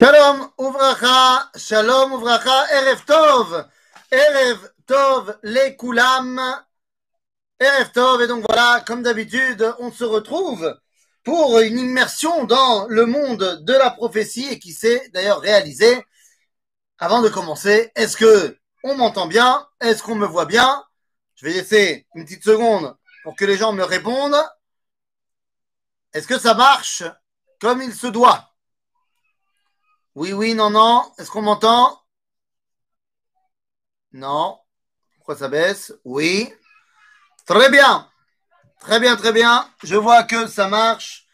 Shalom Uvracha, Shalom Uvracha, Erev Tov, Erev Tov, les Koulam, Erev Tov, et donc voilà, comme d'habitude, on se retrouve pour une immersion dans le monde de la prophétie et qui s'est d'ailleurs réalisée. Avant de commencer, est-ce que on m'entend bien? Est-ce qu'on me voit bien? Je vais laisser une petite seconde pour que les gens me répondent. Est-ce que ça marche? Comme il se doit oui, oui, non, non. Est-ce qu'on m'entend? Non. Pourquoi ça baisse? Oui. Très bien. Très bien, très bien. Je vois que ça marche.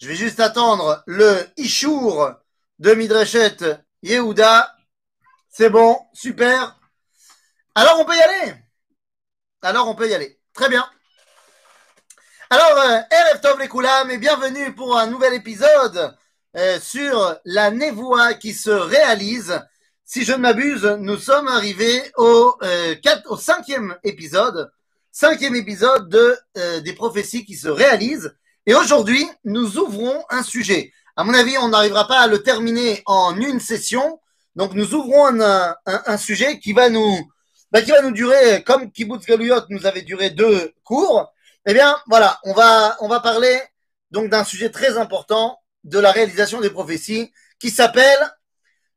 Je vais juste attendre le Ishour de Midreshet Yehuda. C'est bon, super. Alors on peut y aller? Alors on peut y aller. Très bien. Alors, Erev Tov et bienvenue pour un nouvel épisode euh, sur la névoie qui se réalise. Si je ne m'abuse, nous sommes arrivés au, euh, quatre, au cinquième épisode, cinquième épisode de, euh, des prophéties qui se réalisent. Et aujourd'hui, nous ouvrons un sujet. À mon avis, on n'arrivera pas à le terminer en une session. Donc, nous ouvrons un, un, un sujet qui va nous, bah, qui va nous durer, comme Kibbutz Galuyot nous avait duré deux cours. Eh bien, voilà, on va, on va parler donc d'un sujet très important de la réalisation des prophéties qui s'appelle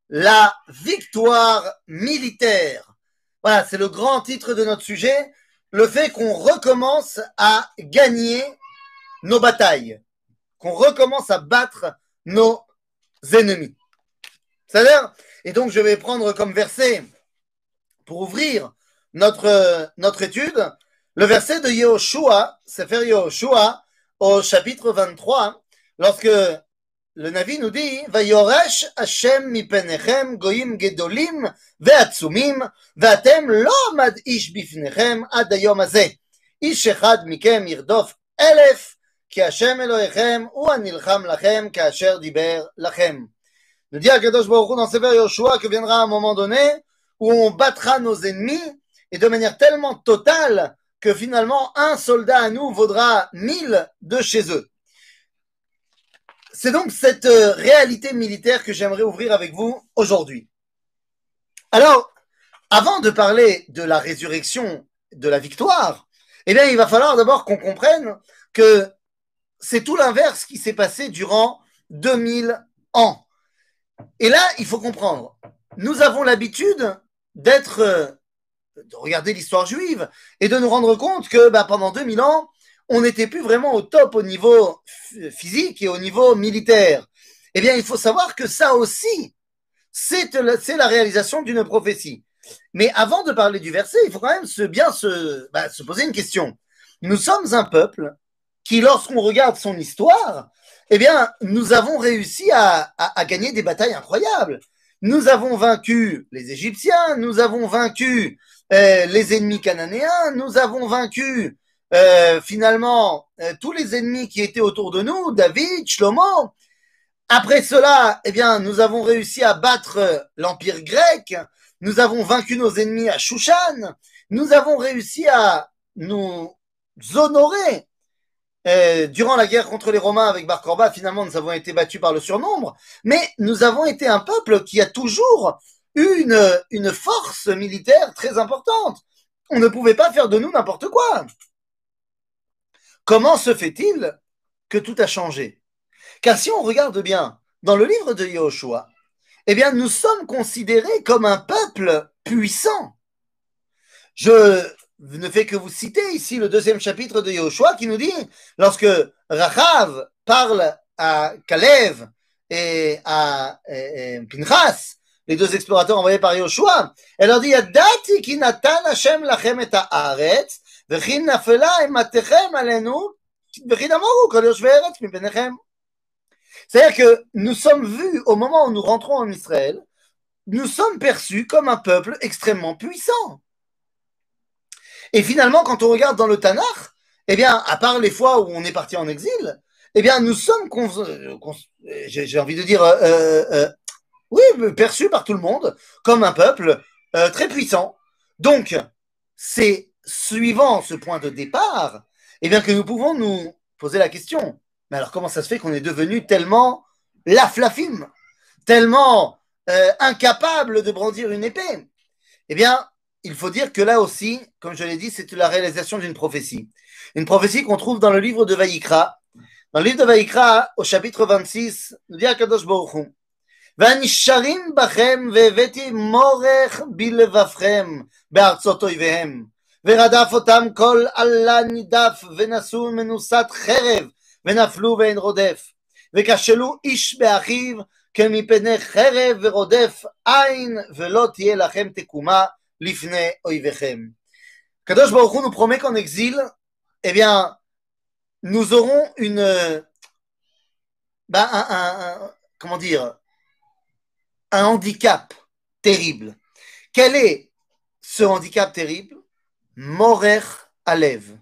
la victoire militaire. Voilà, c'est le grand titre de notre sujet, le fait qu'on recommence à gagner nos batailles, qu'on recommence à battre nos ennemis. C'est-à-dire, et donc je vais prendre comme verset pour ouvrir notre, notre étude, le verset de Yehoshua, Sefer Yehoshua, au chapitre 23, lorsque le Navi nous dit Vayoresh Hashem mipenechem goyim gedolim ve'atzumim ve'atem lo mad'ish bifnechem ad hayom hazeh ish echad mikem yirdof elef כי השם אלוהיכם הוא הנלחם לכם כאשר דיבר לכם. Nous dit Akadosh Baruch Hu dans Sefer Yoshua que viendra un moment donné où on battra nos ennemis et de manière tellement totale que finalement un soldat à nous vaudra mille de chez eux. C'est donc cette euh, réalité militaire que j'aimerais ouvrir avec vous aujourd'hui. Alors, avant de parler de la résurrection, de la victoire, eh bien, il va falloir d'abord qu'on comprenne que c'est tout l'inverse qui s'est passé durant 2000 ans. Et là, il faut comprendre, nous avons l'habitude d'être, euh, de regarder l'histoire juive et de nous rendre compte que bah, pendant 2000 ans, on n'était plus vraiment au top au niveau physique et au niveau militaire. Eh bien, il faut savoir que ça aussi, c'est la réalisation d'une prophétie. Mais avant de parler du verset, il faut quand même se, bien se, bah, se poser une question. Nous sommes un peuple qui, lorsqu'on regarde son histoire, eh bien, nous avons réussi à, gagner des batailles incroyables. Nous avons vaincu les Égyptiens, nous avons vaincu euh, les ennemis cananéens, nous avons vaincu euh, finalement euh, tous les ennemis qui étaient autour de nous, David, Shlomo. Après cela, eh bien, nous avons réussi à battre l'empire grec. Nous avons vaincu nos ennemis à Shushan. Nous avons réussi à nous honorer. Euh, durant la guerre contre les Romains avec Bar Korba, finalement, nous avons été battus par le surnombre. Mais nous avons été un peuple qui a toujours eu une, une force militaire très importante. On ne pouvait pas faire de nous n'importe quoi. Comment se fait-il que tout a changé? Car si on regarde bien dans le livre de Yahushua, eh bien, nous sommes considérés comme un peuple puissant. Je ne fais que vous citer ici le deuxième chapitre de Yahushua qui nous dit, lorsque Rachav parle à Kalev et à Pinchas, les deux explorateurs envoyés par Yahushua, elle leur dit, Yadati ki natan Hashem lachem et haaretz, וכי נפלה אימתכם עלינו, וכי דמורו כל יושבי ארץ מפניכם. C'est-à-dire que nous sommes vus au moment où nous rentrons en Israël, nous sommes perçus comme un peuple extrêmement puissant. Et finalement, quand on regarde dans le Tanakh, eh bien, à part les fois où on est parti en exil, eh bien, nous sommes, j'ai envie de dire, euh, euh, oui, perçus par tout le monde comme un peuple euh, très puissant. Donc, c'est suivant ce point de départ, eh bien que nous pouvons nous poser la question, mais alors comment ça se fait qu'on est devenu tellement la flafim, tellement euh, incapable de brandir une épée. Eh bien, il faut dire que là aussi, comme je l'ai dit, c'est la réalisation d'une prophétie. Une prophétie qu'on trouve dans le livre de Vaïkra. Dans le livre de Vaïkra, au chapitre 26, nous dit Akadosh Baruch והנשארים בכם והבאתי מורך בלבבכם בארצות אויביהם ורדף אותם כל עלה נידף ונשאו מנוסת חרב ונפלו ואין רודף וכשלו איש באחיו כמפני חרב ורודף עין ולא תהיה לכם תקומה לפני אויביכם. הקדוש ברוך הוא nous promet qu'en exil, eh bien, nous aurons une, ben, un, un, un, comment dire, un handicap terrible. Quel est ce handicap terrible Morer Alev.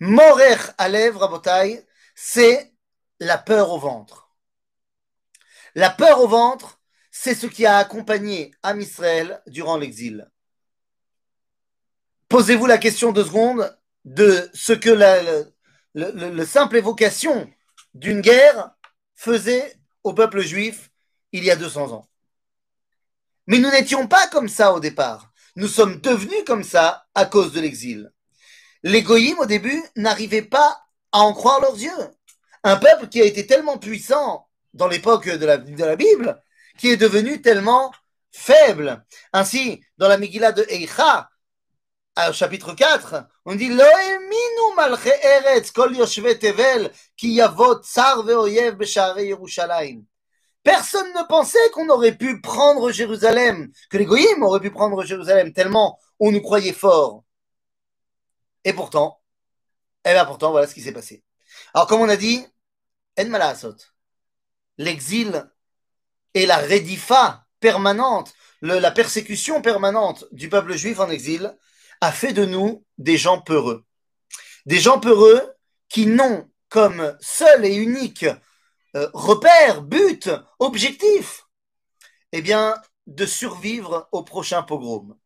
Morer Alev, Rabotai, c'est la peur au ventre. La peur au ventre, c'est ce qui a accompagné Am Israël durant l'exil. Posez-vous la question deux secondes de ce que la, le, le, le simple évocation d'une guerre faisait au peuple juif il y a 200 ans. Mais nous n'étions pas comme ça au départ. Nous sommes devenus comme ça à cause de l'exil. Les goyim, au début, n'arrivaient pas à en croire leurs yeux. Un peuple qui a été tellement puissant dans l'époque de la, de la Bible, qui est devenu tellement faible. Ainsi, dans la Megillah de Eicha, au chapitre 4, on dit Lo eminu malche eretz kol yoshve tevel ki yavot tsar ve'oyev b'sharei Yerushalayim. Personne ne pensait qu'on aurait pu prendre Jérusalem, que les goyim auraient pu prendre Jérusalem, tellement on nous croyait fort. Et pourtant, eh bien pourtant, voilà ce qui s'est passé. Alors, comme on a dit, l'exil et la redifa permanente, la persécution permanente du peuple juif en exil a fait de nous des gens peureux. Des gens peureux qui n'ont comme seul et unique euh, repère, but, objectif, eh bien, de survivre au prochain pogrom.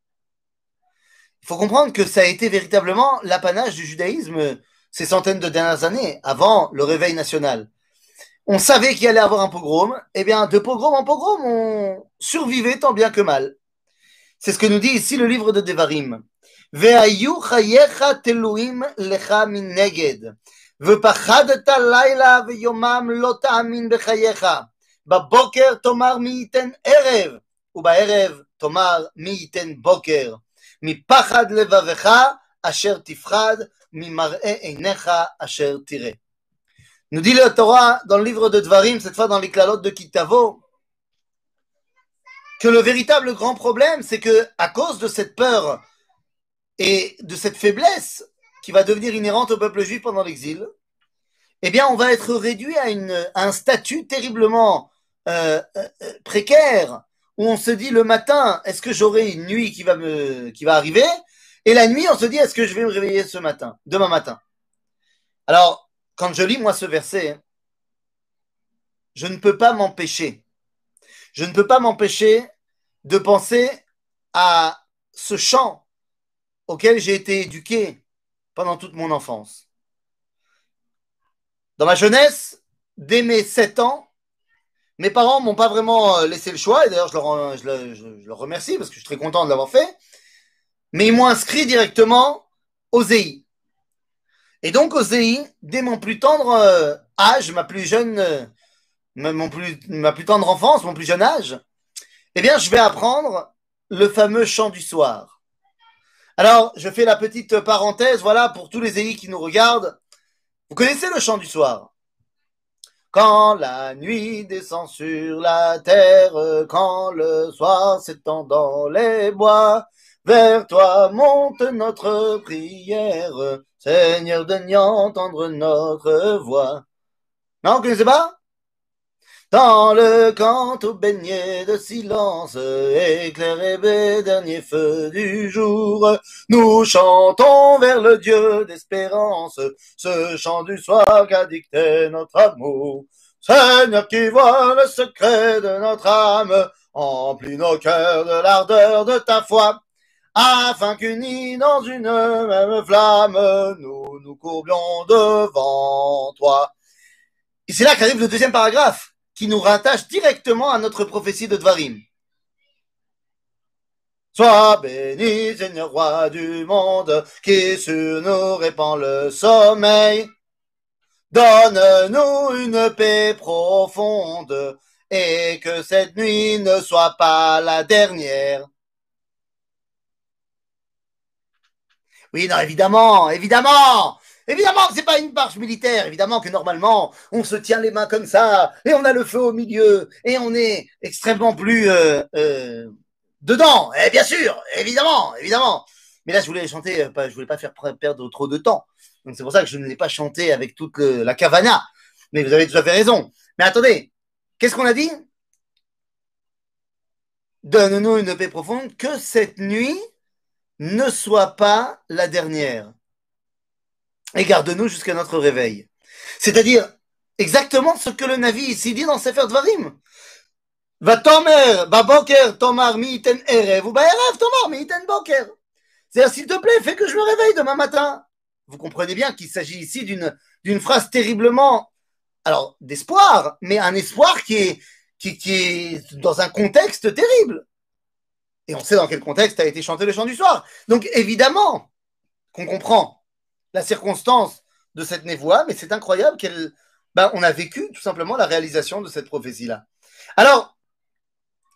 Il faut comprendre que ça a été véritablement l'apanage du judaïsme ces centaines de dernières années, avant le réveil national. On savait qu'il allait avoir un pogrom, eh bien, de pogrom en pogrom, on survivait tant bien que mal. C'est ce que nous dit ici le livre de Devarim. והיו חייך תלויים לך מנגד, ופחדת לילה ויומם לא תאמין בחייך. בבוקר תאמר מי ייתן ערב, ובערב תאמר מי ייתן בוקר. מפחד לבבך אשר תפחד, ממראה עיניך אשר תראה. Nous dit le Torah dans le livre de Dvarim, cette fois dans les clalotes de Kitavo, que le véritable grand problème, c'est que à cause de cette peur et de cette faiblesse qui va devenir inhérente au peuple juif pendant l'exil, eh bien, on va être réduit à, un statut terriblement euh, euh, précaire, où on se dit le matin, est-ce que j'aurai une nuit qui va me, qui va arriver? Et la nuit, on se dit, est-ce que je vais me réveiller ce matin, demain matin? Alors, quand je lis moi ce verset, je ne peux pas m'empêcher, je ne peux pas m'empêcher de penser à ce chant auquel j'ai été éduqué pendant toute mon enfance. Dans ma jeunesse, dès mes 7 ans, mes parents m'ont pas vraiment laissé le choix, et d'ailleurs je leur, remercie parce que je suis très content de l'avoir fait, mais ils m'ont inscrit directement au ZI. Et donc au ZI, dès mon plus tendre âge, ma plus jeune, plus, ma plus tendre enfance, mon plus jeune âge, eh bien je vais apprendre le fameux chant du soir. Alors, je fais la petite parenthèse, voilà, pour tous les EI qui nous regardent. Vous connaissez le chant du soir? Quand la nuit descend sur la terre, quand le soir s'étend dans les bois, vers toi monte notre prière, Seigneur, de entendre notre voix. Non, vous connaissez pas? Dans le canto baigné de silence, éclairé dernier feu du jour, nous chantons vers le Dieu d'espérance, ce chant du soir qu'a dicté notre amour. Seigneur qui voit le secret de notre âme, emplis nos cœurs de l'ardeur de ta foi, afin qu'unis dans une même flamme, nous nous courbions devant toi. Et c'est là qu'arrive le deuxième paragraphe. Qui nous rattache directement à notre prophétie de Dvarim. Sois béni, Seigneur roi du monde, qui sur nous répand le sommeil. Donne-nous une paix profonde, et que cette nuit ne soit pas la dernière. Oui, non, évidemment, évidemment, évidemment que c'est pas une marche militaire, évidemment que normalement on se tient les mains comme ça et on a le feu au milieu et on est extrêmement plus euh, euh, dedans. Eh bien sûr, évidemment, évidemment. Mais là, je voulais chanter, euh, je voulais pas faire perdre trop de temps. Donc c'est pour ça que je ne l'ai pas chanté avec toute la cavana. Mais vous avez tout à fait raison. Mais attendez, qu'est-ce qu'on a dit? Donne-nous une paix profonde que cette nuit ne soit pas la dernière. Et garde-nous jusqu'à notre réveil. C'est-à-dire exactement ce que le Navi ici dit dans Sefer Dvarim. Va tomer, boker, tomar mi iten erev, ou erev, tomar mi iten boker. C'est-à-dire, s'il te plaît, fais que je me réveille demain matin. Vous comprenez bien qu'il s'agit ici d'une, d'une phrase terriblement, alors, d'espoir, mais un espoir qui est, qui, qui est dans un contexte terrible. Et on sait dans quel contexte a été chanté le chant du soir. Donc évidemment qu'on comprend la circonstance de cette névoie, mais c'est incroyable qu'elle, ben, on a vécu tout simplement la réalisation de cette prophétie-là. Alors,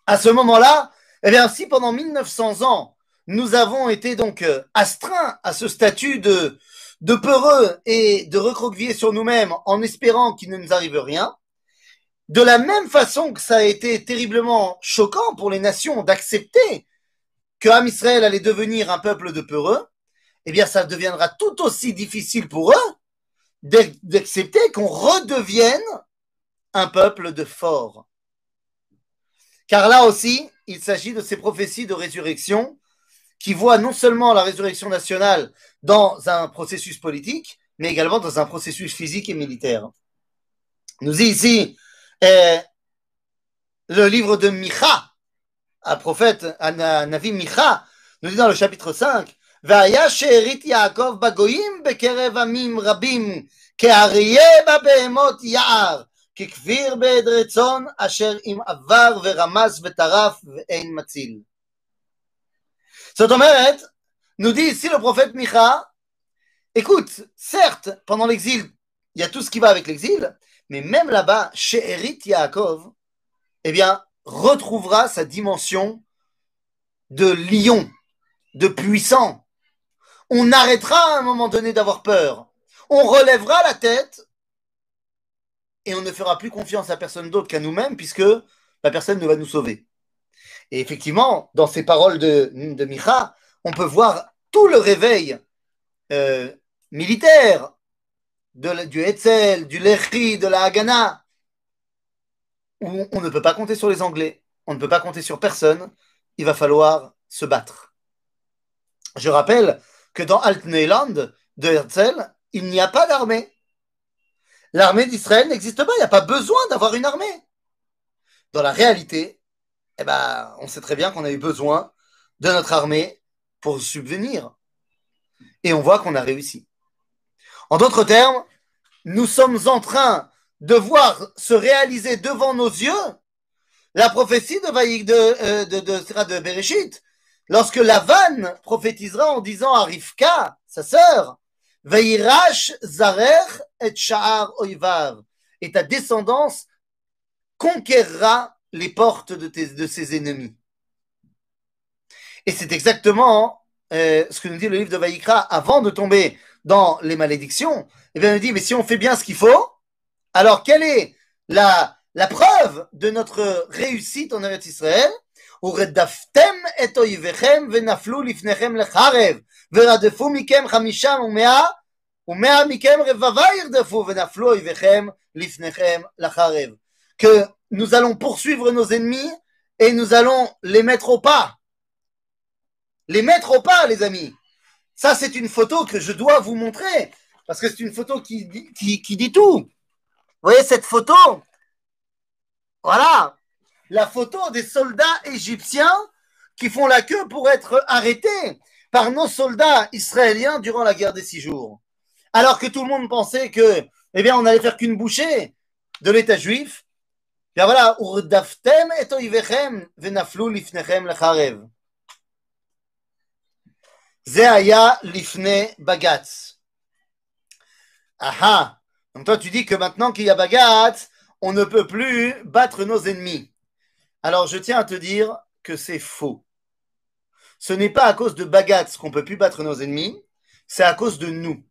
à ce moment-là, eh bien, si pendant 1900 ans, nous avons été donc euh, astreints à ce statut de, de peureux et de recroqueviller sur nous-mêmes en espérant qu'il ne nous arrive rien, de la même façon que ça a été terriblement choquant pour les nations d'accepter que Am Israël allait devenir un peuple de peureux, eh bien, ça deviendra tout aussi difficile pour eux d'accepter qu'on redevienne un peuple de forts. Car là aussi, il s'agit de ces prophéties de résurrection qui voient non seulement la résurrection nationale dans un processus politique, mais également dans un processus physique et militaire. Nous dit ici et le livre de Micha, un prophète, un Navi Micha, nous dit dans le chapitre 5, והיה שארית יעקב בגויים בקרב עמים רבים, כאריה בבהמות יער, ככביר בעדרי צאן, אשר אם עבר ורמס וטרף ואין מציל. זאת אומרת, nous dit ici le prophète Micha, écoute, certes, pendant l'exil, il y a tout ce qui va avec l'exil, mais même là-bas, chez Erit Yaakov, eh bien, retrouvera sa dimension de lion, de puissant. on arrêtera à un moment donné d'avoir peur. On relèvera la tête et on ne fera plus confiance à personne d'autre qu'à nous-mêmes puisque la personne ne va nous sauver. Et effectivement, dans ces paroles de, de Micha, on peut voir tout le réveil euh, militaire, du Hetzel, du Lechi, de la Haganah, où on ne peut pas compter sur les Anglais, on ne peut pas compter sur personne, il va falloir se battre. Je rappelle que dans Alt-Neuland de Herzl, il n'y a pas d'armée. L'armée d'Israël n'existe pas, il n'y a pas besoin d'avoir une armée. Dans la réalité, eh ben, on sait très bien qu'on a eu besoin de notre armée pour subvenir. Et on voit qu'on a réussi. En d'autres termes, nous sommes en train de voir se réaliser devant nos yeux la prophétie de, de, euh, de, de, de Bereshit, lorsque Lavan prophétisera en disant à Rivka, sa sœur, Veirash Zarer et Sha'ar Oivav, et ta descendance conquérera les portes de, ses ennemis. Et c'est exactement euh, ce que nous dit le livre de Vaïkra avant de tomber dans les malédictions, eh bien, il dit, mais si on fait bien ce qu'il faut, alors quelle est la, preuve de notre réussite en Israël? ורדפתם את אויביכם ונפלו לפניכם לחרב ורדפו מכם חמישה ומאה ומאה מכם רבבה ירדפו ונפלו אויביכם לפניכם לחרב. Que nous allons poursuivre nos ennemis et nous allons les mettre au pas. Les mettre au pas, les amis. Ça, c'est une photo que je dois vous montrer, parce que c'est une photo qui, qui, qui dit tout. Vous voyez cette photo Voilà, la photo des soldats égyptiens qui font la queue pour être arrêtés par nos soldats israéliens durant la guerre des six jours. Alors que tout le monde pensait que, eh bien, on allait faire qu'une bouchée de l'État juif, Bien voilà. Aha. Donc toi tu dis que maintenant qu'il y a bagatz, on ne peut plus battre nos ennemis. Alors je tiens à te dire que c'est faux. Ce n'est pas à cause de bagatz qu'on peut plus battre nos ennemis, c'est à cause de nous.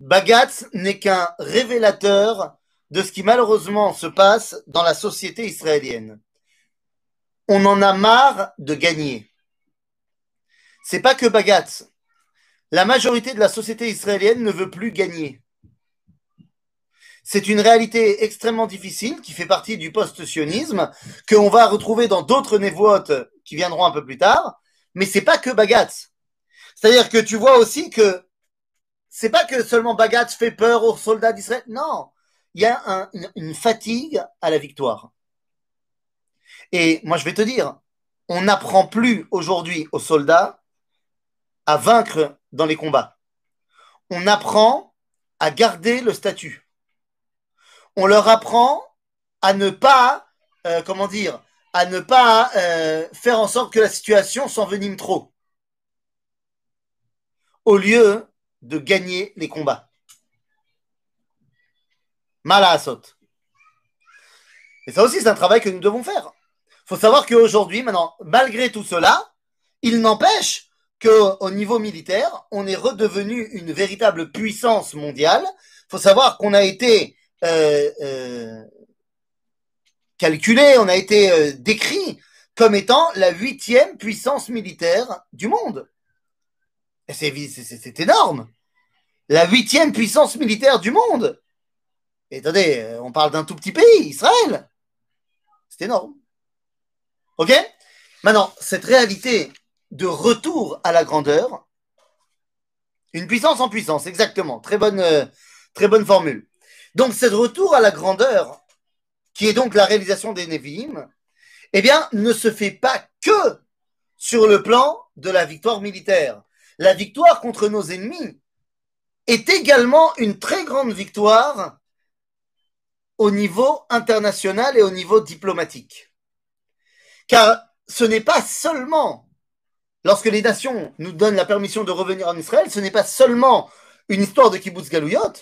Bagatz n'est qu'un révélateur de ce qui malheureusement se passe dans la société israélienne. On en a marre de gagner. C'est pas que Bagatz. La majorité de la société israélienne ne veut plus gagner. C'est une réalité extrêmement difficile qui fait partie du post-sionisme qu'on va retrouver dans d'autres névotes qui viendront un peu plus tard. Mais c'est pas que Bagatz. C'est-à-dire que tu vois aussi que c'est pas que seulement Bagatz fait peur aux soldats d'Israël. Non, il y a une, fatigue à la victoire. Et moi, je vais te dire, on n'apprend plus aujourd'hui aux soldats à vaincre dans les combats. On apprend à garder le statut. On leur apprend à ne pas, euh, comment dire, à ne pas euh, faire en sorte que la situation s'envenime trop, au lieu de gagner les combats. Malasot. Et ça aussi, c'est un travail que nous devons faire. Il faut savoir qu'aujourd'hui, maintenant, malgré tout cela, il n'empêche qu'au niveau militaire, on est redevenu une véritable puissance mondiale. Il faut savoir qu'on a été calculé, on a été euh, décrit comme étant la huitième puissance militaire du monde. C'est énorme. La huitième puissance militaire du monde. Et attendez, euh, on parle d'un tout petit pays, Israël. C'est énorme. OK? Maintenant, cette réalité de retour à la grandeur, une puissance en puissance, exactement. Très bonne, euh, très bonne formule. Donc, ce retour à la grandeur, qui est donc la réalisation des Nevi'im, eh bien, ne se fait pas que sur le plan de la victoire militaire. La victoire contre nos ennemis est également une très grande victoire au niveau international et au niveau diplomatique. Car ce n'est pas seulement, lorsque les nations nous donnent la permission de revenir en Israël, ce n'est pas seulement une histoire de kibbutz galouyot,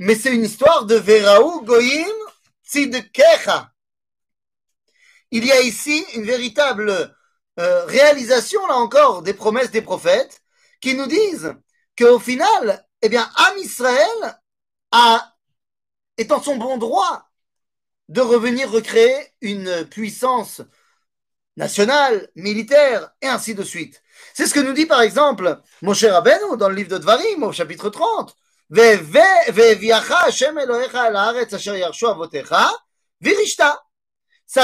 mais c'est une histoire de Veraou Goïm Tzidkecha. Il y a ici une véritable euh, réalisation, là encore, des promesses des prophètes qui nous disent qu'au final, eh bien, Am Israël a est en son bon droit de revenir recréer une puissance nationale, militaire, et ainsi de suite. C'est ce que nous dit par exemple mon cher Rabbeinu dans le livre de Dvarim au chapitre 30. Ça,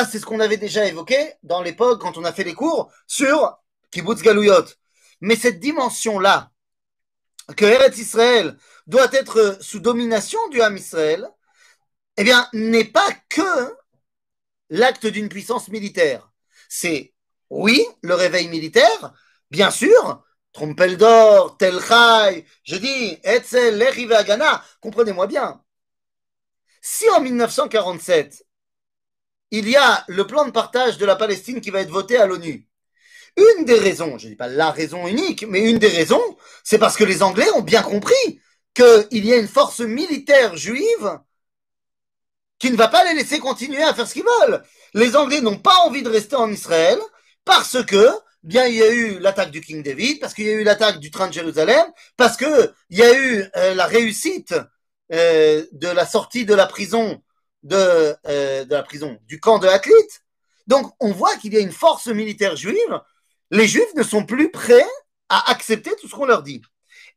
c'est ce qu'on avait déjà évoqué dans l'époque quand on a fait les cours sur Kibbutz Galouyot. Mais cette dimension-là, que Eretz Israël doit être sous domination du Ham Israël, eh bien, n'est pas que l'acte d'une puissance militaire. C'est, oui, le réveil militaire, bien sûr, Trompeldor, Telchai, je dis, Etzel, Lechive Agana, comprenez-moi bien. Si en 1947, il y a le plan de partage de la Palestine qui va être voté à l'ONU, une des raisons, je ne dis pas la raison unique, mais une des raisons, c'est parce que les Anglais ont bien compris qu'il y a une force militaire juive qui ne va pas les laisser continuer à faire ce qu'ils veulent. Les Anglais n'ont pas envie de rester en Israël parce que, bien, il y a eu l'attaque du King David, parce qu'il y a eu l'attaque du train de Jérusalem, parce que il y a eu euh, la réussite euh, de la sortie de la prison de, euh, la prison du camp de Athlite. Donc, on voit qu'il y a une force militaire juive. Les Juifs ne sont plus prêts à accepter tout ce qu'on leur dit.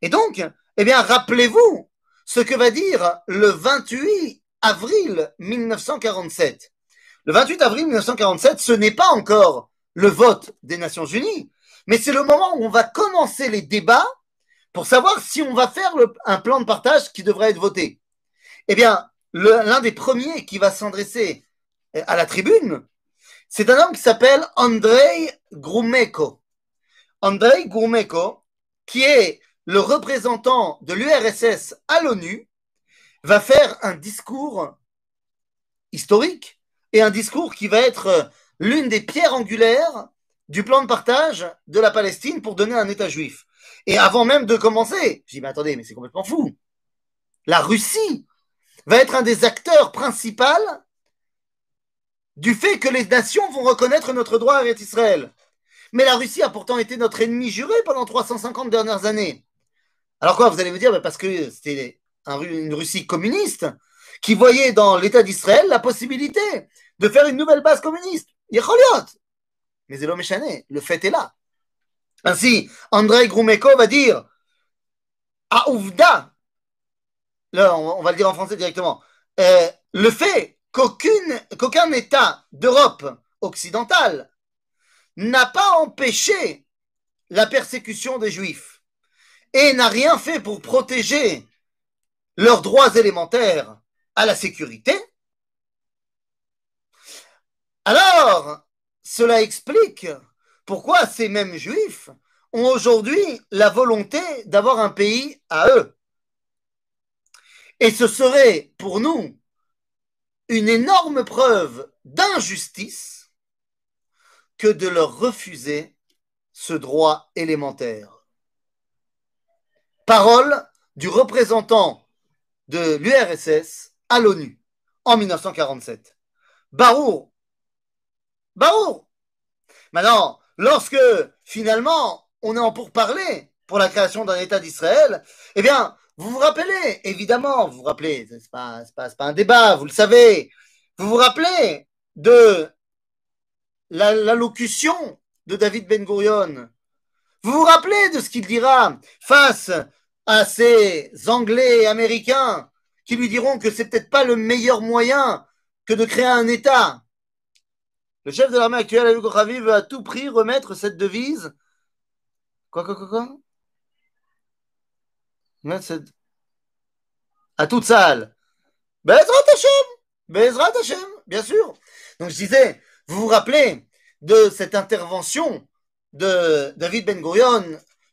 Et donc, eh bien, rappelez-vous ce que va dire le 28 avril 1947. Le 28 avril 1947, ce n'est pas encore le vote des Nations Unies, mais c'est le moment où on va commencer les débats pour savoir si on va faire un plan de partage qui devrait être voté. Eh bien, l'un des premiers qui va s'adresser à la tribune, c'est un homme qui s'appelle Andrei Grumeko. Andrei Grumeko, qui est le représentant de l'URSS à l'ONU, va faire un discours historique et un discours qui va être l'une des pierres angulaires du plan de partage de la Palestine pour donner un État juif. Et avant même de commencer, je dis, mais attendez, mais c'est complètement fou. La Russie va être un des acteurs principaux du fait que les nations vont reconnaître notre droit à Israël. Mais la Russie a pourtant été notre ennemi juré pendant 350 dernières années. Alors quoi, vous allez me dire, parce que c'était une Russie communiste qui voyait dans l'État d'Israël la possibilité de faire une nouvelle base communiste. Mais l'homme le fait est là. Ainsi, Andrei Grumeko va dire à Ouvda, là on va le dire en français directement, euh, le fait qu'aucun État d'Europe occidentale n'a pas empêché la persécution des Juifs et n'a rien fait pour protéger leurs droits élémentaires à la sécurité, alors cela explique pourquoi ces mêmes juifs ont aujourd'hui la volonté d'avoir un pays à eux. Et ce serait pour nous une énorme preuve d'injustice que de leur refuser ce droit élémentaire. Parole du représentant de l'URSS à l'ONU en 1947. Barour. Barour. Maintenant, lorsque finalement on est en pourparler pour la création d'un État d'Israël, eh bien, vous vous rappelez, évidemment, vous vous rappelez, c'est pas, pas, pas un débat, vous le savez, vous vous rappelez de l'allocution de David Ben Gurion. Vous vous rappelez de ce qu'il dira face à ces Anglais et Américains qui lui diront que c'est peut-être pas le meilleur moyen que de créer un État? Le chef de l'armée actuelle, Abu Ravi, veut à tout prix remettre cette devise. Quoi, quoi, quoi, quoi? À toute salle. Bezrat Hashem Bezrat Hashem, bien sûr. Donc je disais, vous vous rappelez de cette intervention de David Ben Gurion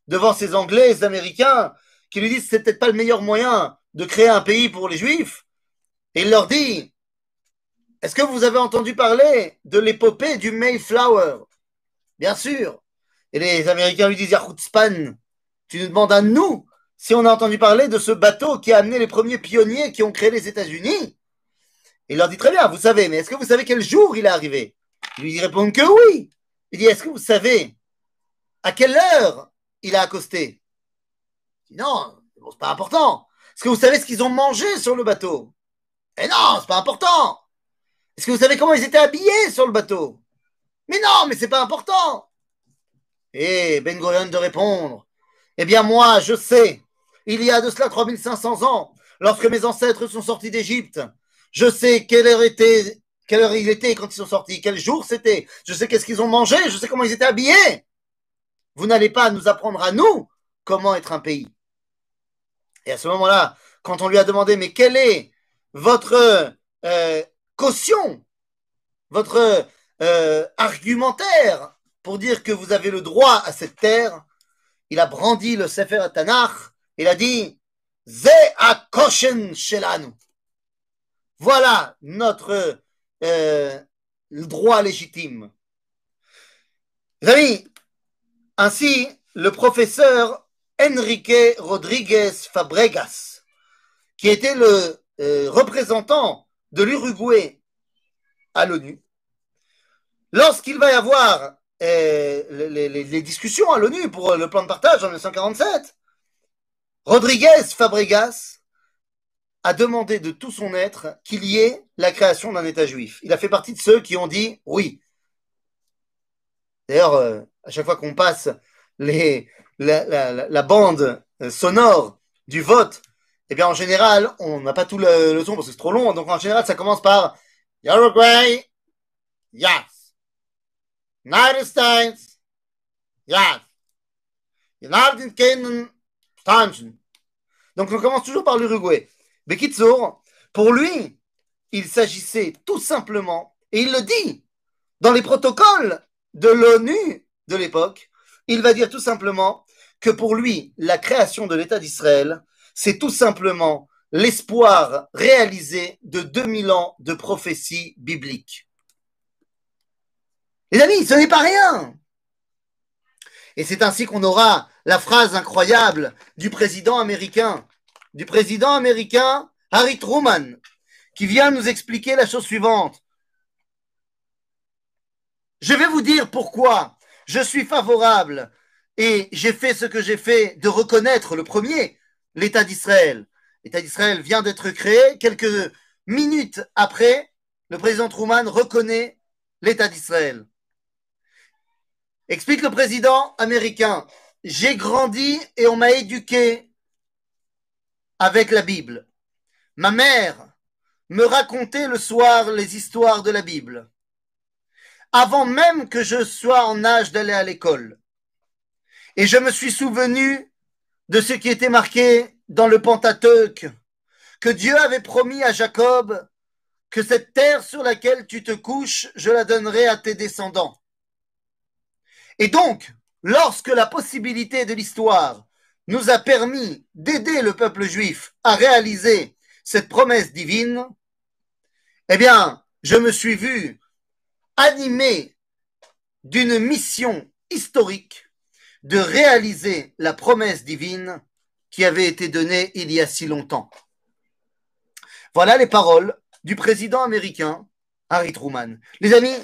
devant ces Anglais, ces Américains, qui lui disent que c'est peut-être pas le meilleur moyen de créer un pays pour les Juifs. Et il leur dit, est-ce que vous avez entendu parler de l'épopée du Mayflower? Bien sûr. Et les Américains lui disent, Span, tu nous demandes à nous si on a entendu parler de ce bateau qui a amené les premiers pionniers qui ont créé les États-Unis? Il leur dit très bien, vous savez, mais est-ce que vous savez quel jour il est arrivé? Ils lui répondent que oui. Il dit, est-ce que vous savez à quelle heure il a accosté? Non, c'est pas important. Est-ce que vous savez ce qu'ils ont mangé sur le bateau? Eh non, c'est pas important. Est-ce que vous savez comment ils étaient habillés sur le bateau? Mais non, mais c'est pas important. Et Ben Gurion de répondre Eh bien, moi, je sais, il y a de cela 3500 ans, lorsque mes ancêtres sont sortis d'Égypte, je sais quelle heure était, quelle heure il était quand ils sont sortis, quel jour c'était, je sais qu'est-ce qu'ils ont mangé, je sais comment ils étaient habillés. Vous n'allez pas nous apprendre à nous comment être un pays. Et à ce moment-là, quand on lui a demandé, mais quel est votre euh, caution, votre euh, argumentaire pour dire que vous avez le droit à cette terre, il a brandi le Sefer Tanakh, il a dit, Ze koshen shelanu. Voilà notre euh, droit légitime. amis, ainsi, le professeur Enrique Rodriguez Fabregas, qui était le euh, représentant de l'Uruguay à l'ONU, lorsqu'il va y avoir euh, les, discussions à l'ONU pour le plan de partage en 1947, Rodriguez Fabregas a demandé de tout son être qu'il y ait la création d'un État juif. Il a fait partie de ceux qui ont dit oui. D'ailleurs, euh, à chaque fois qu'on passe la, bande sonore du vote, eh bien, en général, on n'a pas tout le, son parce que c'est trop long. Donc, en général, ça commence par Uruguay, yes. United States, yes. United Kingdom, donc, on commence toujours par l'Uruguay. Bekitsour, pour lui, il s'agissait tout simplement, et il le dit dans les protocoles de l'ONU de l'époque, il va dire tout simplement que pour lui, la création de l'État d'Israël, c'est tout simplement l'espoir réalisé de 2000 ans de prophétie biblique. Les amis, ce n'est pas rien. Et c'est ainsi qu'on aura la phrase incroyable du président américain, du président américain Harry Truman, qui vient nous expliquer la chose suivante. Je vais vous dire pourquoi je suis favorable et j'ai fait ce que j'ai fait de reconnaître le premier, l'État d'Israël. L'État d'Israël vient d'être créé. Quelques minutes après, le président Truman reconnaît l'État d'Israël. Explique le président américain, j'ai grandi et on m'a éduqué avec la Bible. Ma mère me racontait le soir les histoires de la Bible, avant même que je sois en âge d'aller à l'école. Et je me suis souvenu de ce qui était marqué dans le Pentateuque, que Dieu avait promis à Jacob que cette terre sur laquelle tu te couches, je la donnerai à tes descendants. Et donc, lorsque la possibilité de l'histoire nous a permis d'aider le peuple juif à réaliser cette promesse divine, eh bien, je me suis vu animé d'une mission historique de réaliser la promesse divine qui avait été donnée il y a si longtemps. Voilà les paroles du président américain Harry Truman. Les amis,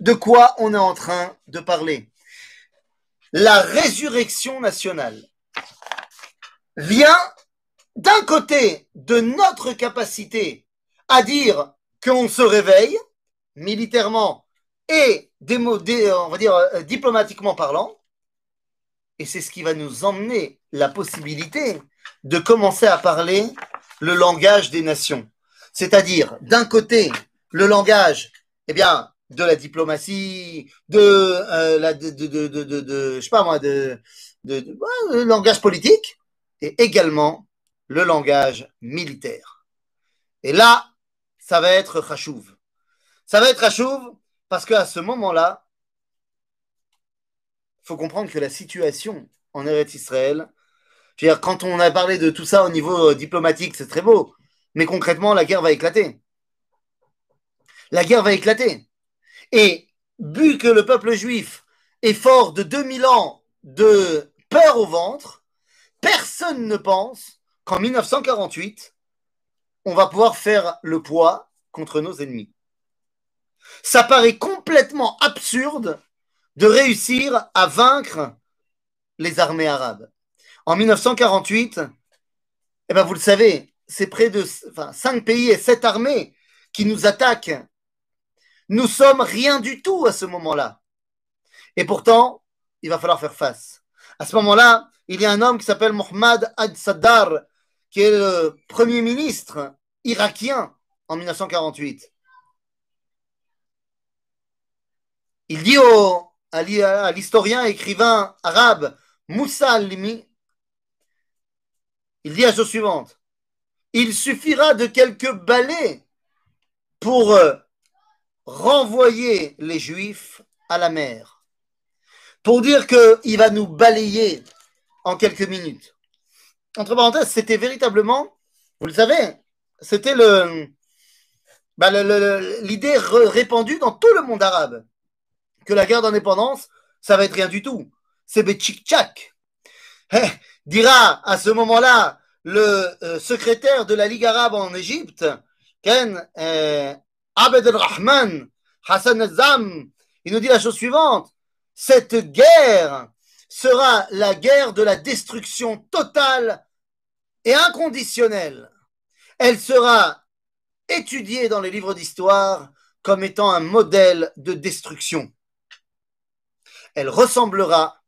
de quoi on est en train de parler? La résurrection nationale vient d'un côté de notre capacité à dire qu'on se réveille militairement et euh, diplomatiquement parlant, et c'est ce qui va nous emmener la possibilité de commencer à parler le langage des nations. C'est-à-dire, d'un côté, le langage, eh bien, de la diplomatie, de, euh, de, de, de, je sais pas moi, de, le langage politique, et également le langage militaire. Et là, ça va être chachouv. Ça va être chachouv parce qu'à ce moment-là, faut comprendre que la situation en Eretz Israël, dire, quand on a parlé de tout ça au niveau euh, diplomatique, c'est très beau. Mais concrètement, la guerre va éclater. La guerre va éclater. Et vu que le peuple juif est fort de 2000 ans de peur au ventre, personne ne pense qu'en 1948, on va pouvoir faire le poids contre nos ennemis. Ça paraît complètement absurde de réussir à vaincre les armées arabes. En 1948, eh ben vous le savez, c'est près de enfin, cinq pays et sept armées qui nous attaquent. Nous sommes rien du tout à ce moment-là. Et pourtant, il va falloir faire face. À ce moment-là, il y a un homme qui s'appelle Mohamed Ad-Saddar, qui est le premier ministre irakien en 1948. Il dit au, à l'historien écrivain arabe Moussa al-Limi, il dit la chose suivante il suffira de quelques balais pour euh, renvoyer les Juifs à la mer. Pour dire qu'il va nous balayer en quelques minutes. Entre parenthèses, c'était véritablement, vous le savez, c'était bah, l'idée répandue dans tout le monde arabe que la guerre d'indépendance, ça va être rien du tout. C'est Betchik-Tchak. Eh, dira à ce moment-là le euh, secrétaire de la Ligue arabe en Égypte, Ken euh, Abed el-Rahman, Hassan el-Zam, il nous dit la chose suivante. Cette guerre sera la guerre de la destruction totale et inconditionnelle. Elle sera étudiée dans les livres d'histoire comme étant un modèle de destruction. Elle ressemblera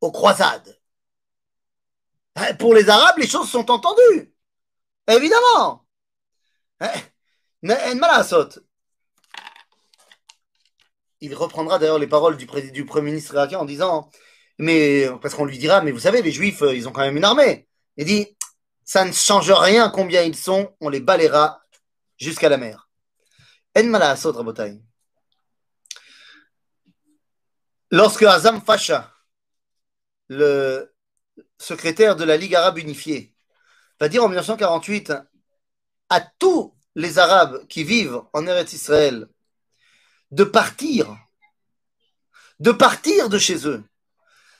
aux croisades. Eh, pour les Arabes, les choses sont entendues. Évidemment. Eh, Il reprendra d'ailleurs les paroles du, Premier ministre irakien en disant Mais, parce qu'on lui dira, mais vous savez, les Juifs, euh, ils ont quand même une armée. Il dit Ça ne change rien combien ils sont, on les balayera jusqu'à la mer. En Malasot, Rabotai. Lorsque Azam Fasha, le secrétaire de la Ligue arabe unifiée, va dire en 1948 à tous les Arabes qui vivent en Eretz Israël de partir de partir de chez eux.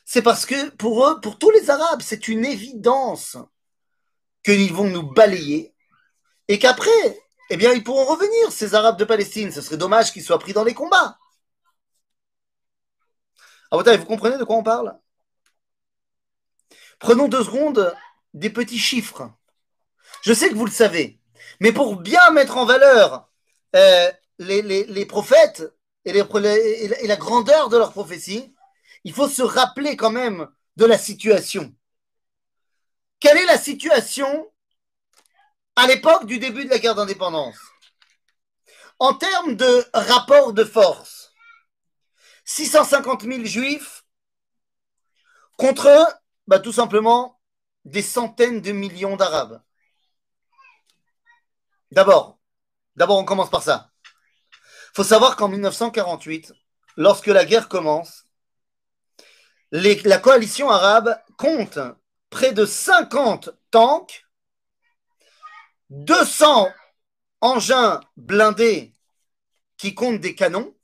C'est parce que pour eux, pour tous les Arabes, c'est une évidence qu'ils vont nous balayer et qu'après, eh bien, ils pourront revenir, ces Arabes de Palestine. Ce serait dommage qu'ils soient pris dans les combats. Ah, vous comprenez de quoi on parle? Prenons deux secondes des petits chiffres. Je sais que vous le savez, mais pour bien mettre en valeur euh, les, prophètes et, la grandeur de leur prophétie, il faut se rappeler quand même de la situation. Quelle est la situation à l'époque du début de la guerre d'indépendance? En termes de rapport de force, 650 000 juifs contre bah, tout simplement des centaines de millions d'Arabes. D'abord, d'abord on commence par ça. Il faut savoir qu'en 1948, lorsque la guerre commence, la coalition arabe compte près de 50 tanks, 200 engins blindés qui comptent des canons.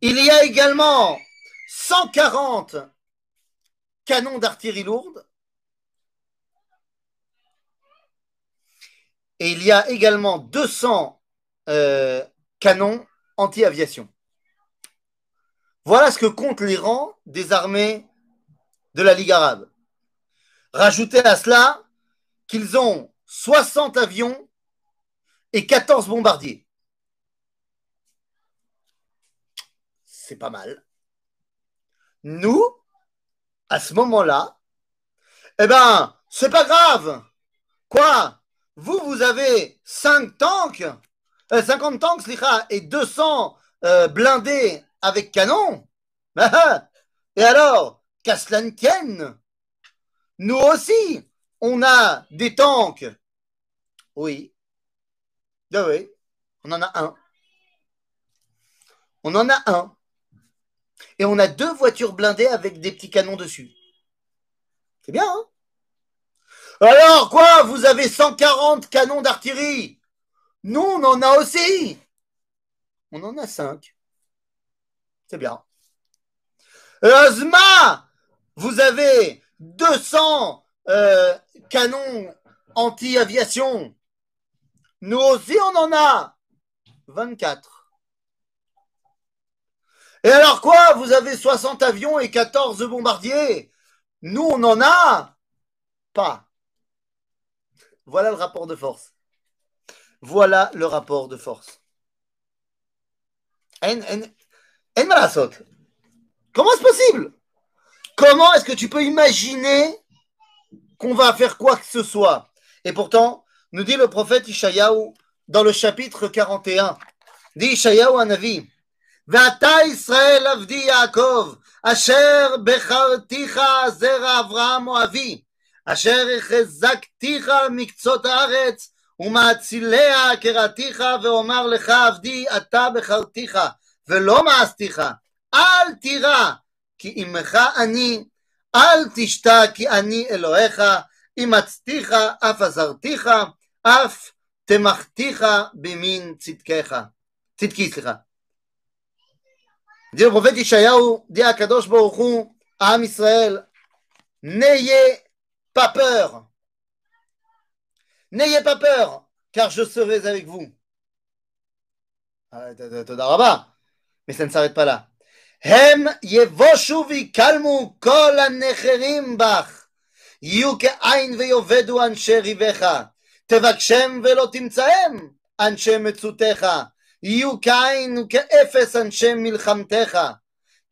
Il y a également 140 canons d'artillerie lourde. Et il y a également 200 euh, canons anti-aviation. Voilà ce que comptent les rangs des armées de la Ligue arabe. Rajoutez à cela qu'ils ont 60 avions et 14 bombardiers. C'est pas mal. Nous, à ce moment-là, eh ben, c'est pas grave. Quoi? Vous, vous avez 5 tanks, 50 euh, tanks, et 200 euh, blindés avec canon. Et alors, Kaslanken, nous aussi, on a des tanks. Oui. Ah oui, on en a un. On en a un. Et on a deux voitures blindées avec des petits canons dessus. C'est bien, hein? Alors quoi? Vous avez 140 canons d'artillerie? Nous, on en a aussi. On en a 5. C'est bien. Heureusement, vous avez 200 euh, canons anti-aviation. Nous aussi, on en a 24. Et alors quoi? Vous avez 60 avions et 14 bombardiers. Nous, on en a pas. Voilà le rapport de force. Voilà le rapport de force. Comment c'est possible? Comment est-ce que tu peux imaginer qu'on va faire quoi que ce soit? Et pourtant, nous dit le prophète Ishayahu dans le chapitre 41, dit Ishayahu un avis, ואתה ישראל עבדי יעקב, אשר בחרתיך זרע אברהם אוהבי, אשר החזקתיך מקצות הארץ, ומאציליה קראתיך, ואומר לך עבדי אתה בחרתיך, ולא מאסתיך, אל תירא, כי עמך אני, אל תשתא, כי אני אלוהיך, אימצתיך, אף עזרתיך, אף תמכתיך במין צדקך. צדקי, סליחה. dit le prophète Ishayahu, dit à Kadosh Baruch à Am Israël, n'ayez pas peur. N'ayez pas peur, car je serai avec vous. Mais ça ne s'arrête pas là. Hem yevoshu vikalmu kol hanecherim bach. יהיו כאין ויאבדו אנשי ריבך, תבקשם ולא תמצאם אנשי מצותך, יהיו כאין וכאפס אנשי מלחמתך.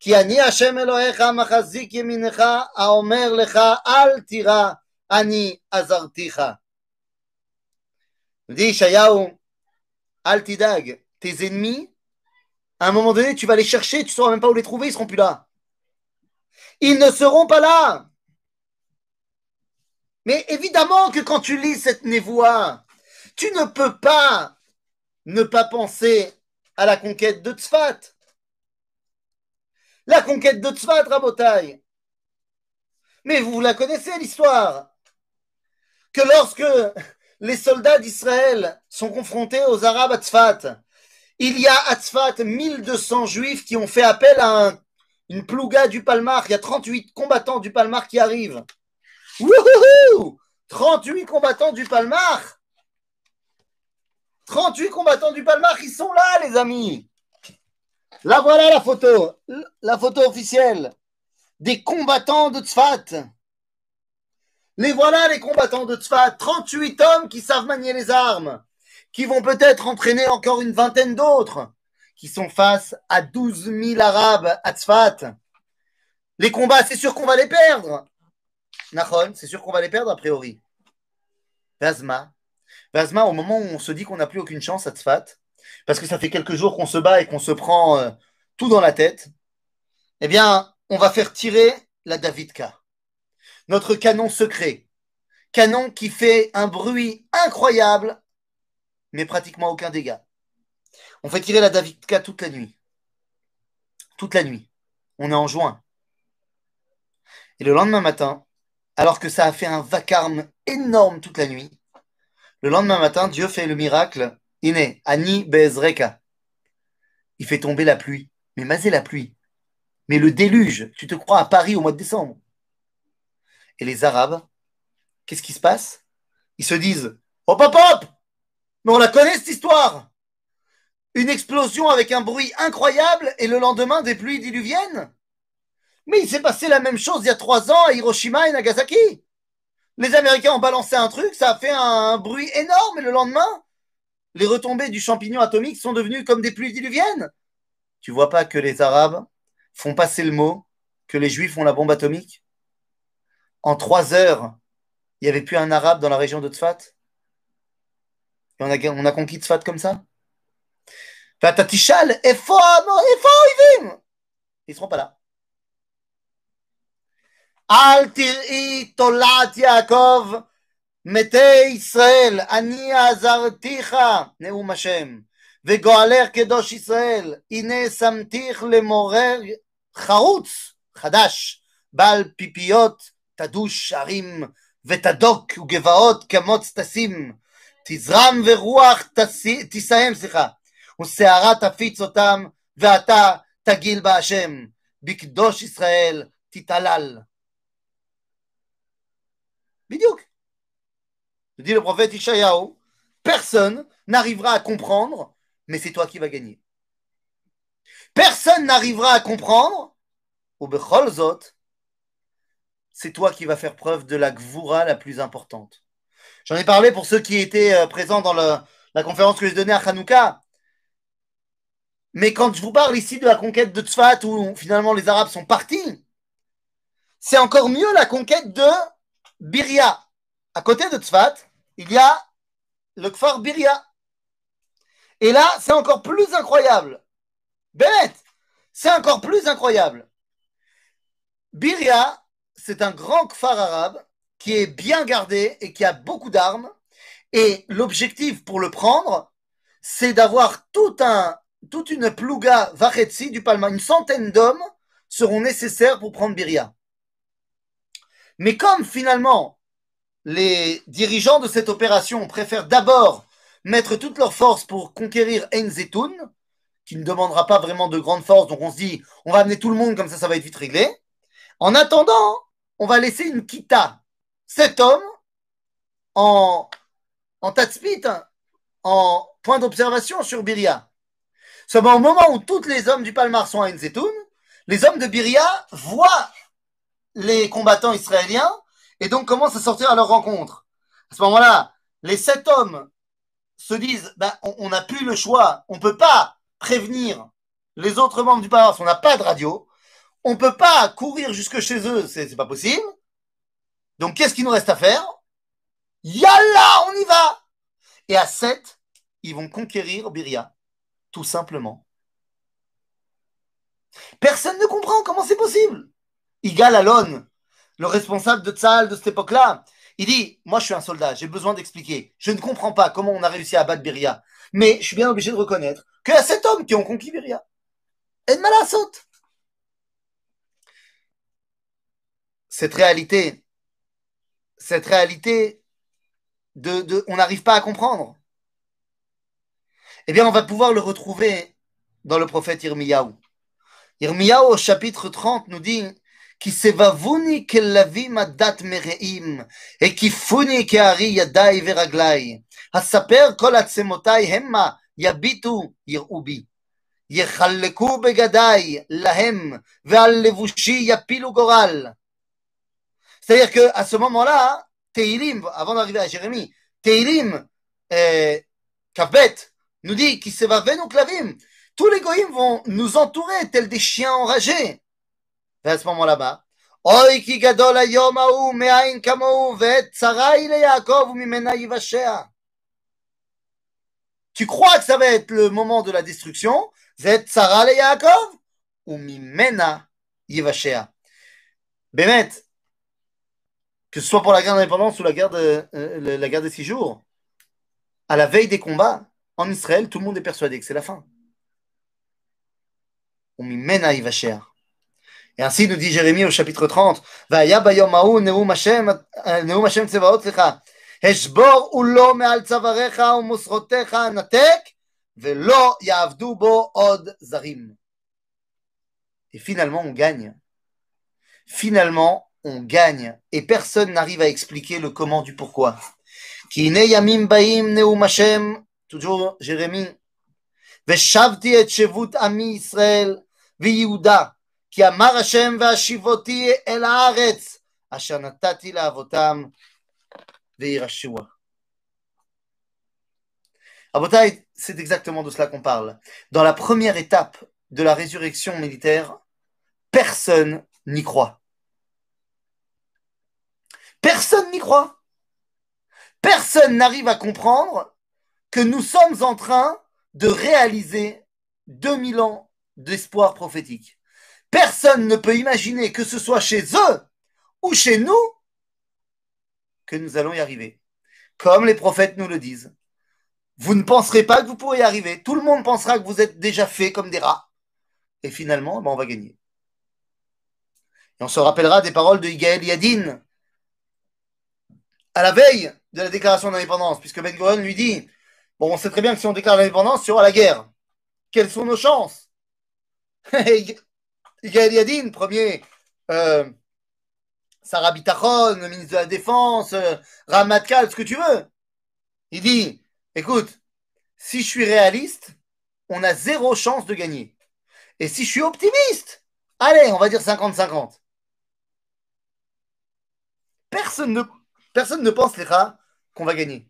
כי אני השם אלוהיך מחזיק ימינך, האומר לך אל תירא, אני עזרתיך. dit ישעיהו, אל תדאג, tes ennemis À un moment donné, tu vas les chercher, tu ne sauras même pas où les trouver, ils ne seront plus là. Ils ne seront pas là. Mais évidemment que quand tu lis cette névoie, tu ne peux pas ne pas penser à la conquête de Tzfat. La conquête de Tzfat, Rabotai. Mais vous la connaissez, l'histoire. Que lorsque les soldats d'Israël sont confrontés aux Arabes à Tzfat, Il y a à Tzfat 1200 juifs qui ont fait appel à une plouga du Palmar. Il y a 38 combattants du Palmar qui arrivent. Wouhou 38 combattants du Palmar 38 combattants du Palmar qui sont là, les amis. Là, voilà la photo. La photo officielle des combattants de Tzfat. Les voilà, les combattants de Tzfat. 38 hommes qui savent manier les armes, qui vont peut-être entraîner encore une vingtaine d'autres, qui sont face à 12 000 Arabes à Tzfat. Les combats, c'est sûr qu'on va les perdre. Nahon, c'est sûr qu'on va les perdre a priori. Vazma. Vazma, au moment où on se dit qu'on n'a plus aucune chance à Tzfat, parce que ça fait quelques jours qu'on se bat et qu'on se prend euh, tout dans la tête, eh bien, on va faire tirer la Davidka, notre canon secret, canon qui fait un bruit incroyable, mais pratiquement aucun dégât. On fait tirer la Davidka toute la nuit. Toute la nuit. On est en juin. Et le lendemain matin, alors que ça a fait un vacarme énorme toute la nuit, le lendemain matin, Dieu fait le miracle. Iné, Ani Bezreka. Il fait tomber la pluie. Mais mazé la pluie. Mais le déluge, tu te crois à Paris au mois de décembre. Et les Arabes, qu'est-ce qui se passe? Ils se disent Hop, hop, hop Mais on la connaît cette histoire Une explosion avec un bruit incroyable et le lendemain des pluies diluviennes? Mais il s'est passé la même chose il y a trois ans à Hiroshima et Nagasaki Les Américains ont balancé un truc, ça a fait un bruit énorme et le lendemain, les retombées du champignon atomique sont devenues comme des pluies diluviennes. Tu vois pas que les Arabes font passer le mot que les Juifs ont la bombe atomique? En trois heures, il n'y avait plus un Arabe dans la région de Tzfat Et on a, on a conquis Tzfat comme ça? Ils ne seront pas là. Al tir'i tolat Yaakov, מתי ישראל, אני עזרתיך, נאום השם, וגואלך קדוש ישראל, הנה שמתיך למורר חרוץ, חדש, בעל פיפיות, תדוש ערים, ותדוק וגבעות כמוץ תשים, תזרם ורוח תסיים, סליחה, וסערה תפיץ אותם, ואתה תגיל בהשם, בקדוש ישראל תתעלל. Bidiouk. Dit le prophète Ishayahu, personne n'arrivera à comprendre, mais c'est toi qui vas gagner. Personne n'arrivera à comprendre, ou Becholzot, c'est toi qui vas faire preuve de la gvoura la plus importante. J'en ai parlé pour ceux qui étaient euh, présents dans la conférence que j'ai donnée à Hanouka. Mais quand je vous parle ici de la conquête de Tzfat, où finalement les Arabes sont partis, c'est encore mieux la conquête de Biria. À côté de Tzfat, il y a le Kfar Biria. Et là, c'est encore plus incroyable. Bennett, c'est encore plus incroyable. Biria, c'est un grand kfar arabe qui est bien gardé et qui a beaucoup d'armes. Et l'objectif pour le prendre, c'est d'avoir tout un, toute une plouga vachetsi du Palma. Une centaine d'hommes seront nécessaires pour prendre Biria. Mais comme finalement, les dirigeants de cette opération préfèrent d'abord mettre toutes leurs forces pour conquérir Enzetoun, qui ne demandera pas vraiment de grande force. Donc on se dit, on va amener tout le monde, comme ça, ça va être vite réglé. En attendant, on va laisser une kita, cet homme, en, en tatspit, en point d'observation sur Biria. Seulement au moment où tous les hommes du Palmar sont à Enzetoun, les hommes de Biria voient les combattants israéliens et donc commencent à sortir à leur rencontre. À ce moment-là, les sept hommes se disent, ben, on n'a plus le choix, on ne peut pas prévenir les autres membres du Palmar, on n'a pas de radio, on ne peut pas courir jusque chez eux, c'est pas possible. Donc qu'est-ce qu'il nous reste à faire? Yalla, on y va Et à 7, ils vont conquérir Biria, tout simplement. Personne ne comprend comment c'est possible. Igal Alon, le responsable de Tzal de cette époque-là, il dit Moi, je suis un soldat, j'ai besoin d'expliquer. Je ne comprends pas comment on a réussi à battre Biria. Mais je suis bien obligé de reconnaître qu'il y a sept hommes qui ont conquis Biria. Et saute. Cette réalité, cette réalité de, de on n'arrive pas à comprendre. eh bien, on va pouvoir le retrouver dans le prophète Irmiyahu. Irmiyahu, au chapitre 30, nous dit כי סבבוני כלבים הדת מרעים, הקיפוני כארי ידיי ורגליי. הספר כל עצמותיי המה, יביטו יראו בי. יחלקו בגדיי להם, ועל לבושי יפילו גורל. C'est-à-dire qu'à ce moment-là, Teilim, avant d'arriver à Jérémie, Teilim, euh, Kafbet, nous dit qu'il se va nos clavim. Tous les goïms vont nous entourer tels des chiens enragés. À ce mimena yivashea. Tu crois que ça va être le moment de la destruction? Tsara Yaakov ou que ce soit pour la guerre d'indépendance ou la guerre, de, euh, la guerre des six jours, à la veille des combats, en Israël, tout le monde est persuadé que c'est la fin. Et ainsi nous dit Jérémie au chapitre 30, והיה ביום ההוא נאום השם, נאום השם צבאות, סליחה, השבור עולו מעל צוואריך ומוסרותיך נתק, ולא יעבדו בו עוד זרים. Et finalement, on gagne. Finalement, on gagne. Et personne n'arrive à expliquer le comment du pourquoi. כי הנה ימים באים נאום השם, toujours Jérémie, ושבתי את שבות עמי ישראל ויהודה, כי אמר השם והשיבותי אל הארץ, אשר נתתי לאבותם וירשוע. Abotai, c'est exactement de cela qu'on parle. Dans la première étape de la résurrection militaire, personne n'y croit. Personne n'y croit. Personne n'arrive à comprendre que nous sommes en train de réaliser 2000 ans d'espoir prophétique. Personne ne peut imaginer que ce soit chez eux ou chez nous que nous allons y arriver. Comme les prophètes nous le disent. Vous ne penserez pas que vous pourrez y arriver. Tout le monde pensera que vous êtes déjà fait comme des rats. Et finalement, ben, on va gagner. Et on se rappellera des paroles de Igaël Yadin à la veille de la déclaration d'indépendance, puisque Ben Gurion lui dit Bon, on sait très bien que si on déclare l'indépendance, il y aura la guerre. Quelles sont nos chances? Premier, euh, Sarah Bitachon, ministre de la Défense, euh, Ramatkal, ce que tu veux. Il dit, écoute, si je suis réaliste, on a zéro chance de gagner. Et si je suis optimiste, allez, on va dire 50-50. Personne ne, personne ne pense, les rats, qu'on va gagner.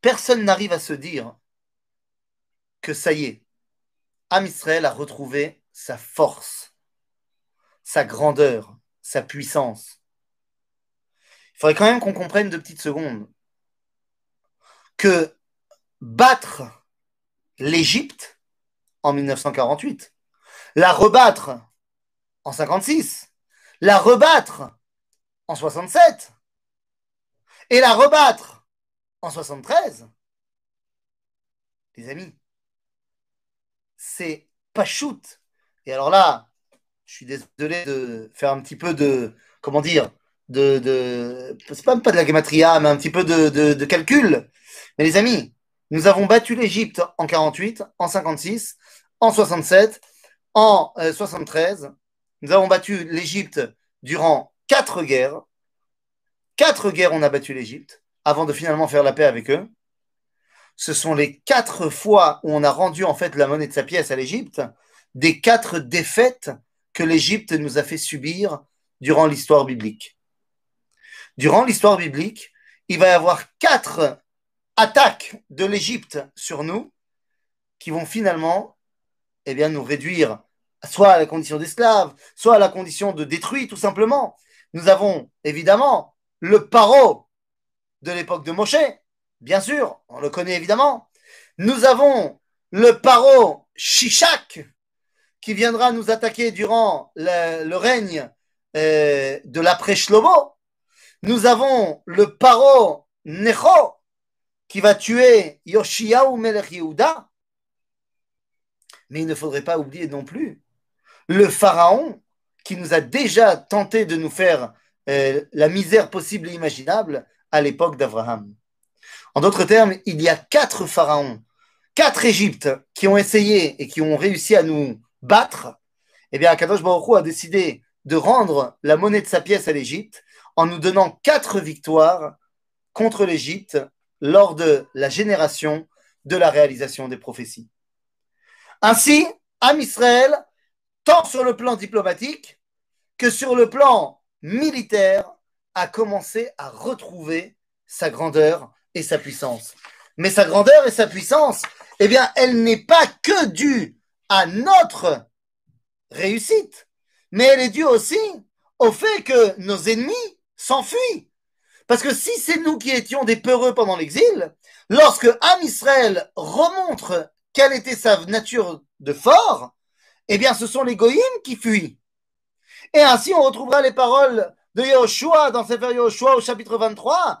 Personne n'arrive à se dire que ça y est, Am Israël a retrouvé sa force, sa grandeur, sa puissance. Il faudrait quand même qu'on comprenne deux petites secondes que battre l'Égypte en 1948, la rebattre en 56, la rebattre en 67 et la rebattre en 73, les amis, c'est pas shoot. Et alors là, je suis désolé de faire un petit peu de, comment dire, de, de c'est pas, de la gematria, mais un petit peu de, de, calcul. Mais les amis, nous avons battu l'Égypte en 48, en 56, en 67, en 73. Nous avons battu l'Égypte durant quatre guerres. Quatre guerres, on a battu l'Égypte avant de finalement faire la paix avec eux ce sont les quatre fois où on a rendu en fait la monnaie de sa pièce à l'Égypte, des quatre défaites que l'Égypte nous a fait subir durant l'histoire biblique. Durant l'histoire biblique, il va y avoir quatre attaques de l'Égypte sur nous qui vont finalement eh bien, nous réduire soit à la condition d'esclaves, soit à la condition de détruits, tout simplement. Nous avons évidemment le paro de l'époque de Moshe, bien sûr, on le connaît évidemment. Nous avons le paro Shishak qui viendra nous attaquer durant le, règne euh, de l'après Shlomo. Nous avons le paro Necho qui va tuer Yoshiaou Melech Yehuda. Mais il ne faudrait pas oublier non plus le pharaon qui nous a déjà tenté de nous faire euh, la misère possible et imaginable à l'époque d'Abraham. En d'autres termes, il y a quatre pharaons, quatre Égyptes qui ont essayé et qui ont réussi à nous battre. Eh bien, Akadosh Baruch a décidé de rendre la monnaie de sa pièce à l'Égypte en nous donnant quatre victoires contre l'Égypte lors de la génération de la réalisation des prophéties. Ainsi, Am Israël, tant sur le plan diplomatique que sur le plan militaire, a commencé à retrouver sa grandeur sa puissance. Mais sa grandeur et sa puissance, eh bien, elle n'est pas que due à notre réussite, mais elle est due aussi au fait que nos ennemis s'enfuient. Parce que si c'est nous qui étions des peureux pendant l'exil, lorsque Am Israël remontre quelle était sa nature de fort, eh bien, ce sont les goïms qui fuient. Et ainsi, on retrouvera les paroles de Yoshua dans Sefer Yoshua au chapitre 23,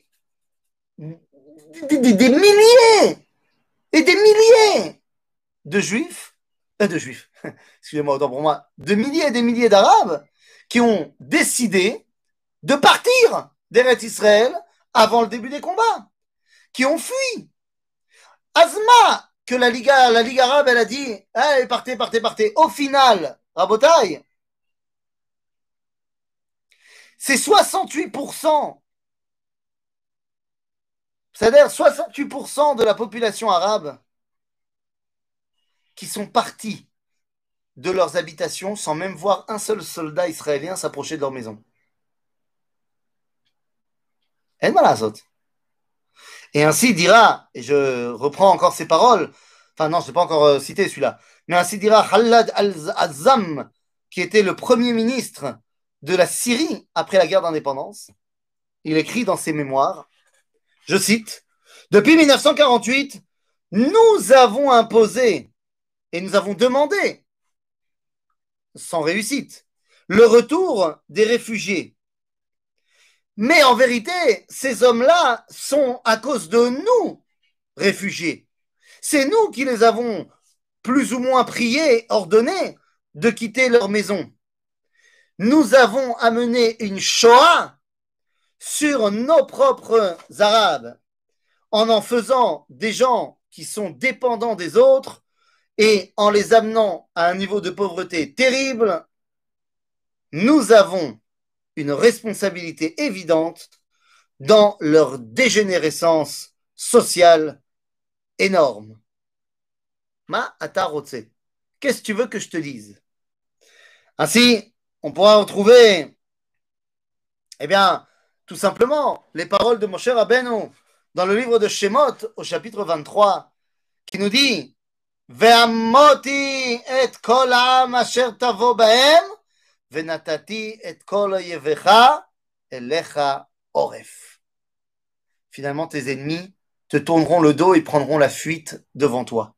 des, milliers et des milliers de juifs, euh, de juifs, excusez-moi, autant pour moi, de milliers et des milliers d'arabes qui ont décidé de partir d'Eretz Israël avant le début des combats, qui ont fui. Azma, que la Ligue arabe, elle a dit, allez, partez, partez, partez. Au final, Rabotai, c'est 68%. C'est-à-dire 68% de la population arabe qui sont partis de leurs habitations sans même voir un seul soldat israélien s'approcher de leur maison. Et ainsi dira, et je reprends encore ces paroles, enfin non, je n'ai pas encore euh, cité celui-là, mais ainsi dira Khalad al-Azam, qui était le premier ministre de la Syrie après la guerre d'indépendance. Il écrit dans ses mémoires, je cite, Depuis 1948, nous avons imposé et nous avons demandé, sans réussite, le retour des réfugiés mais en vérité, ces hommes-là sont à cause de nous réfugiés. C'est nous qui les avons plus ou moins priés, ordonnés de quitter leur maison. Nous avons amené une Shoah sur nos propres Arabes en en faisant des gens qui sont dépendants des autres et en les amenant à un niveau de pauvreté terrible. Nous avons une responsabilité évidente dans leur dégénérescence sociale énorme. Ma atarotse. Qu'est-ce que tu veux que je te dise? Ainsi, on pourra retrouver, eh bien, tout simplement, les paroles de Moshe Rabbeinu dans le livre de Shemot au chapitre 23, qui nous dit Ve'amoti et kol tavo baem Finalement, tes ennemis te tourneront le dos et prendront la fuite devant toi.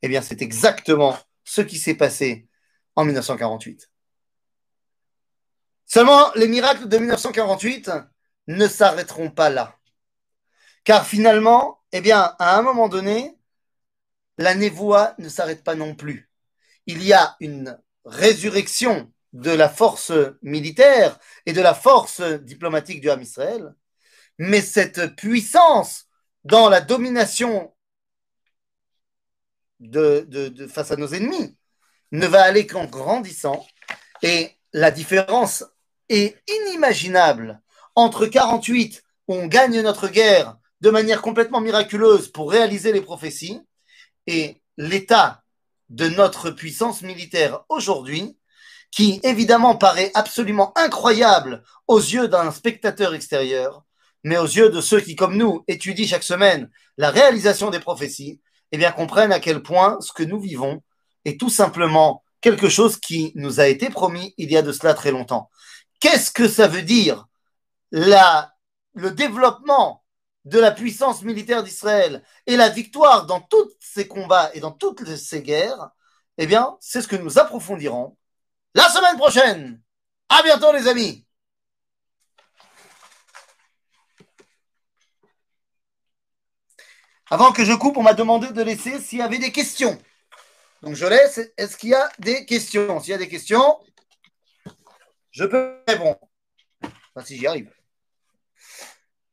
Eh bien, c'est exactement ce qui s'est passé en 1948. Seulement, les miracles de 1948 ne s'arrêteront pas là. Car finalement, eh bien, à un moment donné, la névoie ne s'arrête pas non plus. Il y a une résurrection de la force militaire et de la force diplomatique du Ham Israël, mais cette puissance dans la domination face à nos ennemis ne va aller qu'en grandissant et la différence est inimaginable entre 48 où on gagne notre guerre de manière complètement miraculeuse pour réaliser les prophéties et l'état de notre puissance militaire aujourd'hui qui évidemment paraît absolument incroyable aux yeux d'un spectateur extérieur, mais aux yeux de ceux qui, comme nous, étudient chaque semaine la réalisation des prophéties, eh bien comprennent à quel point ce que nous vivons est tout simplement quelque chose qui nous a été promis il y a de cela très longtemps. Qu'est-ce que ça veut dire la, le développement de la puissance militaire d'Israël et la victoire dans tous ces combats et dans toutes ces guerres, eh bien, c'est ce que nous approfondirons la semaine prochaine. À bientôt, les amis. Avant que je coupe, on m'a demandé de laisser s'il y avait des questions. Donc je laisse. Est-ce qu'il y a des questions? S'il y a des questions, je peux répondre. Si j'y arrive.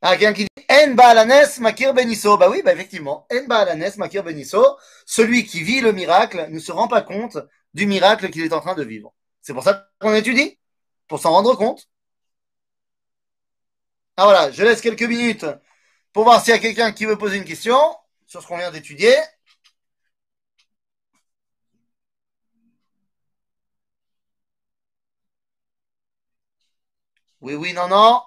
Ah, quelqu'un qui dit En Baalanes Makir Benisso. Bah oui, bah effectivement. En Baalanes Makir Benisso. Celui qui vit le miracle ne se rend pas compte du miracle qu'il est en train de vivre. C'est pour ça qu'on étudie, pour s'en rendre compte. Ah voilà, je laisse quelques minutes pour voir s'il y a quelqu'un qui veut poser une question sur ce qu'on vient d'étudier. Oui, oui, non, non.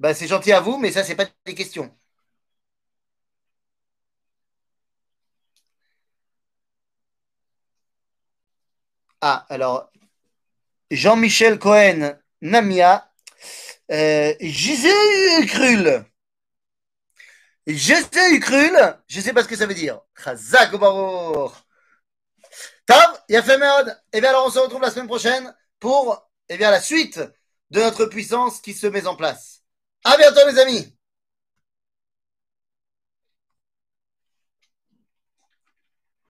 Ben, c'est gentil à vous, mais ça, c'est pas des questions. Ah, alors, Jean-Michel Cohen, Namia, euh, Gisèle Krul. Gisèle Krul, je sais pas ce que ça veut dire. Chazak A fait merde. Eh bien, alors, on se retrouve la semaine prochaine pour, eh bien, la suite de notre puissance qui se met en place. À bientôt, les amis.